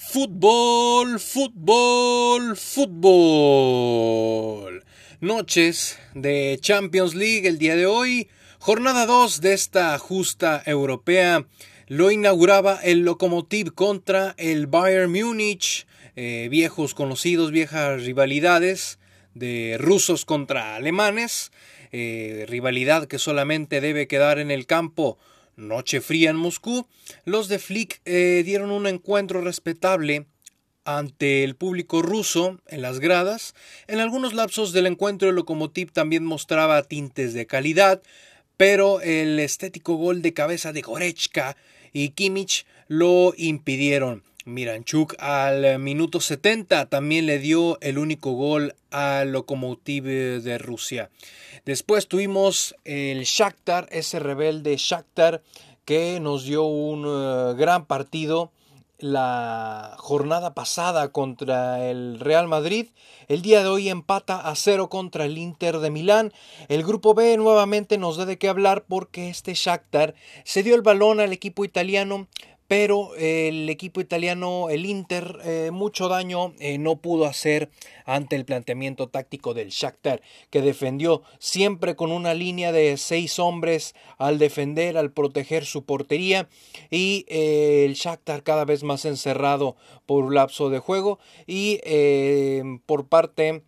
Fútbol, fútbol, fútbol. Noches de Champions League el día de hoy. Jornada 2 de esta justa europea. Lo inauguraba el Lokomotiv contra el Bayern Múnich. Eh, viejos conocidos, viejas rivalidades de rusos contra alemanes. Eh, rivalidad que solamente debe quedar en el campo Noche fría en Moscú, los de Flick eh, dieron un encuentro respetable ante el público ruso en las gradas. En algunos lapsos del encuentro el Lokomotiv también mostraba tintes de calidad, pero el estético gol de cabeza de Gorechka y Kimmich lo impidieron. Miranchuk al minuto 70 también le dio el único gol al Lokomotiv de Rusia. Después tuvimos el Shakhtar, ese rebelde Shakhtar que nos dio un eh, gran partido la jornada pasada contra el Real Madrid. El día de hoy empata a cero contra el Inter de Milán. El grupo B nuevamente nos da de qué hablar porque este Shakhtar se dio el balón al equipo italiano pero el equipo italiano, el Inter, eh, mucho daño eh, no pudo hacer ante el planteamiento táctico del Shakhtar, que defendió siempre con una línea de seis hombres al defender, al proteger su portería, y eh, el Shakhtar cada vez más encerrado por un lapso de juego, y por parte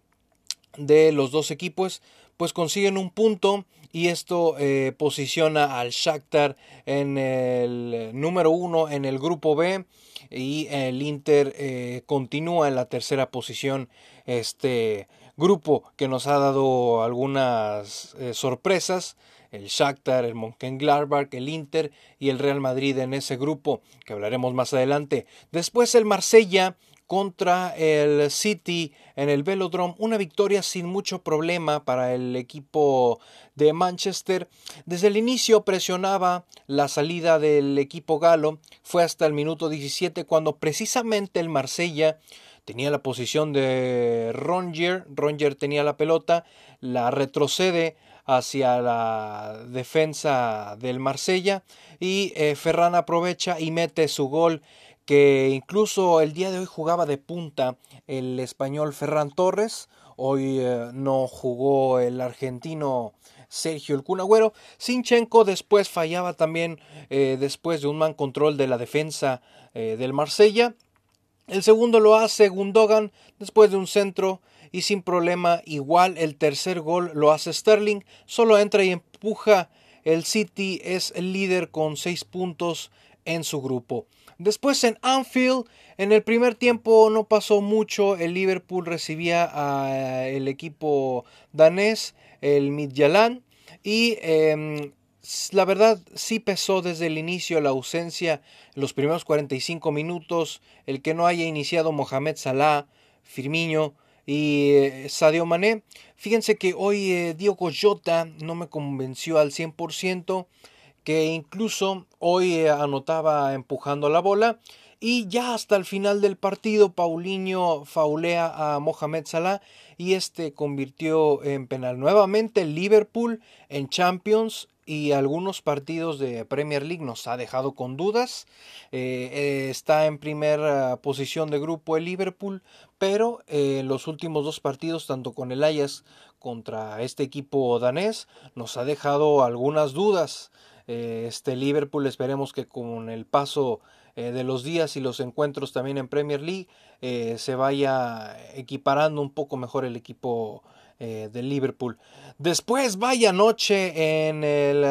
de los dos equipos, pues consiguen un punto y esto eh, posiciona al Shakhtar en el número uno en el grupo B y el Inter eh, continúa en la tercera posición este grupo que nos ha dado algunas eh, sorpresas el Shakhtar, el Mönchengladbach, el Inter y el Real Madrid en ese grupo que hablaremos más adelante. Después el Marsella contra el City en el Velodrome, una victoria sin mucho problema para el equipo de Manchester. Desde el inicio presionaba la salida del equipo galo, fue hasta el minuto 17 cuando precisamente el Marsella tenía la posición de Ronger, Ronger tenía la pelota, la retrocede hacia la defensa del Marsella y eh, Ferran aprovecha y mete su gol que incluso el día de hoy jugaba de punta el español Ferran Torres, hoy eh, no jugó el argentino Sergio El Cunagüero. Sinchenko después fallaba también eh, después de un man control de la defensa eh, del Marsella. El segundo lo hace Gundogan después de un centro y sin problema igual el tercer gol lo hace Sterling. Solo entra y empuja. El City es el líder con seis puntos en su grupo. Después en Anfield, en el primer tiempo no pasó mucho. El Liverpool recibía al equipo danés, el Midtjylland. Y em, la verdad sí pesó desde el inicio la ausencia, los primeros 45 minutos, el que no haya iniciado Mohamed Salah, Firmino y eh, Sadio Mané. Fíjense que hoy eh, Diogo Jota no me convenció al 100% que incluso hoy eh, anotaba empujando la bola. Y ya hasta el final del partido, Paulinho faulea a Mohamed Salah y este convirtió en penal. Nuevamente Liverpool en Champions y algunos partidos de Premier League nos ha dejado con dudas. Eh, eh, está en primera posición de grupo el Liverpool, pero en los últimos dos partidos, tanto con el Ajax contra este equipo danés, nos ha dejado algunas dudas. Eh, este Liverpool esperemos que con el paso eh, de los días y los encuentros también en Premier League eh, se vaya equiparando un poco mejor el equipo de Liverpool. Después vaya noche en el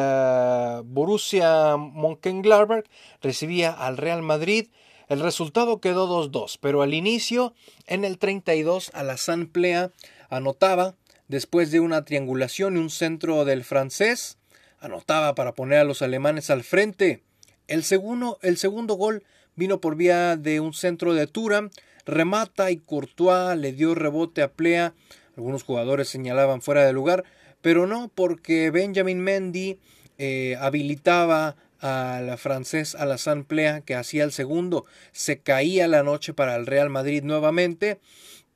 Borussia Mönchengladbach recibía al Real Madrid. El resultado quedó 2-2, pero al inicio, en el 32, a la Plea anotaba, después de una triangulación y un centro del francés, anotaba para poner a los alemanes al frente. El segundo, el segundo gol vino por vía de un centro de Tura, remata y Courtois le dio rebote a Plea. Algunos jugadores señalaban fuera de lugar, pero no porque Benjamin Mendy eh, habilitaba al francés Alassane Plea que hacía el segundo. Se caía la noche para el Real Madrid nuevamente,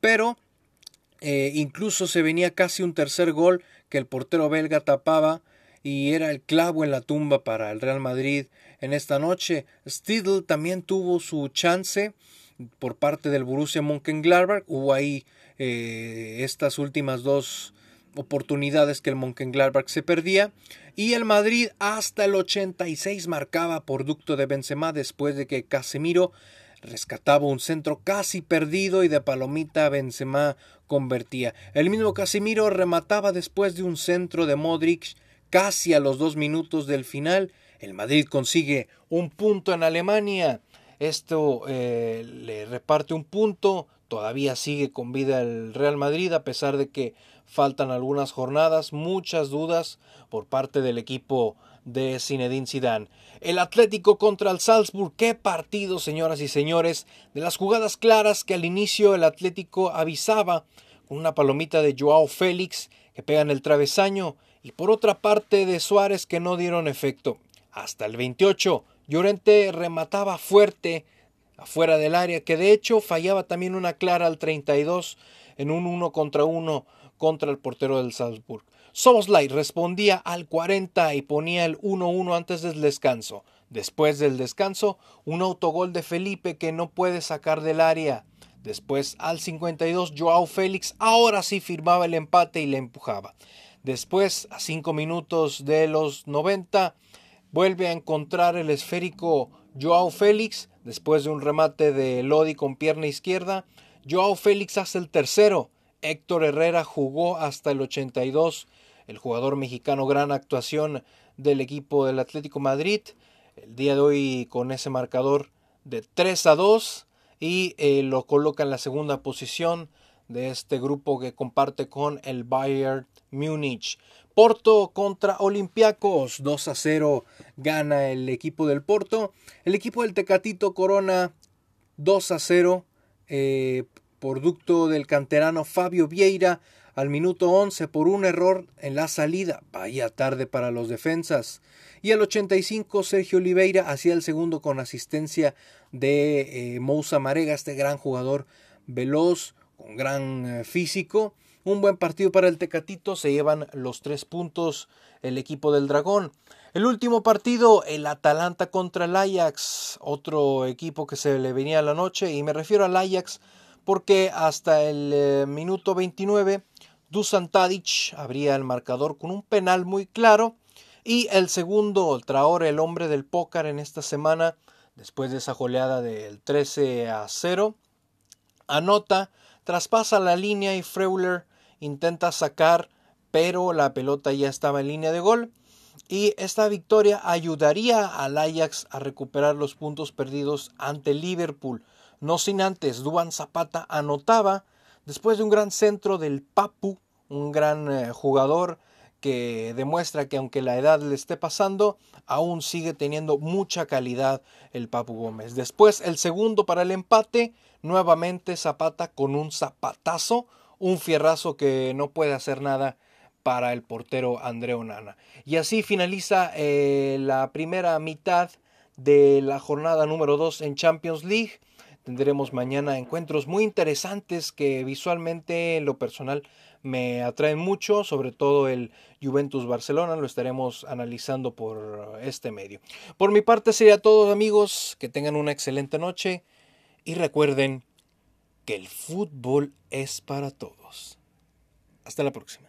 pero eh, incluso se venía casi un tercer gol que el portero belga tapaba y era el clavo en la tumba para el Real Madrid en esta noche. Stidl también tuvo su chance por parte del Borussia Mönchengladbach. Hubo ahí eh, estas últimas dos oportunidades que el Mönchengladbach se perdía y el Madrid hasta el 86 marcaba por ducto de Benzema después de que Casemiro rescataba un centro casi perdido y de palomita Benzema convertía. El mismo Casemiro remataba después de un centro de Modric casi a los dos minutos del final. El Madrid consigue un punto en Alemania. Esto eh, le reparte un punto. Todavía sigue con vida el Real Madrid a pesar de que faltan algunas jornadas, muchas dudas por parte del equipo de Zinedine Zidane. El Atlético contra el Salzburg, qué partido, señoras y señores, de las jugadas claras que al inicio el Atlético avisaba con una palomita de Joao Félix que pega en el travesaño y por otra parte de Suárez que no dieron efecto. Hasta el 28, Llorente remataba fuerte afuera del área, que de hecho fallaba también una clara al 32 en un 1 contra 1 contra el portero del Salzburg. Soboslai respondía al 40 y ponía el 1-1 antes del descanso. Después del descanso, un autogol de Felipe que no puede sacar del área. Después, al 52, Joao Félix ahora sí firmaba el empate y le empujaba. Después, a 5 minutos de los 90, vuelve a encontrar el esférico Joao Félix. Después de un remate de Lodi con pierna izquierda, Joao Félix hace el tercero. Héctor Herrera jugó hasta el 82. El jugador mexicano, gran actuación del equipo del Atlético Madrid. El día de hoy con ese marcador de 3 a 2 y eh, lo coloca en la segunda posición de este grupo que comparte con el Bayern Múnich. Porto contra Olympiacos, 2 a 0 gana el equipo del Porto. El equipo del Tecatito Corona 2 a 0 eh, producto del canterano Fabio Vieira al minuto 11 por un error en la salida. Vaya tarde para los defensas. Y al 85 Sergio Oliveira hacía el segundo con asistencia de eh, Moussa Marega, este gran jugador veloz, gran eh, físico. Un buen partido para el Tecatito, se llevan los tres puntos el equipo del Dragón. El último partido, el Atalanta contra el Ajax, otro equipo que se le venía a la noche, y me refiero al Ajax porque hasta el eh, minuto 29 Dusan Tadic abría el marcador con un penal muy claro y el segundo, Traore, el hombre del póker en esta semana, después de esa goleada del 13 a 0, anota, traspasa la línea y Freuler intenta sacar, pero la pelota ya estaba en línea de gol. Y esta victoria ayudaría al Ajax a recuperar los puntos perdidos ante Liverpool no sin antes, Duan Zapata anotaba después de un gran centro del Papu, un gran eh, jugador que demuestra que aunque la edad le esté pasando, aún sigue teniendo mucha calidad el Papu Gómez. Después el segundo para el empate, nuevamente Zapata con un zapatazo, un fierrazo que no puede hacer nada para el portero André Onana. Y así finaliza eh, la primera mitad de la jornada número 2 en Champions League. Tendremos mañana encuentros muy interesantes que visualmente en lo personal me atraen mucho, sobre todo el Juventus Barcelona, lo estaremos analizando por este medio. Por mi parte sería todo amigos, que tengan una excelente noche y recuerden que el fútbol es para todos. Hasta la próxima.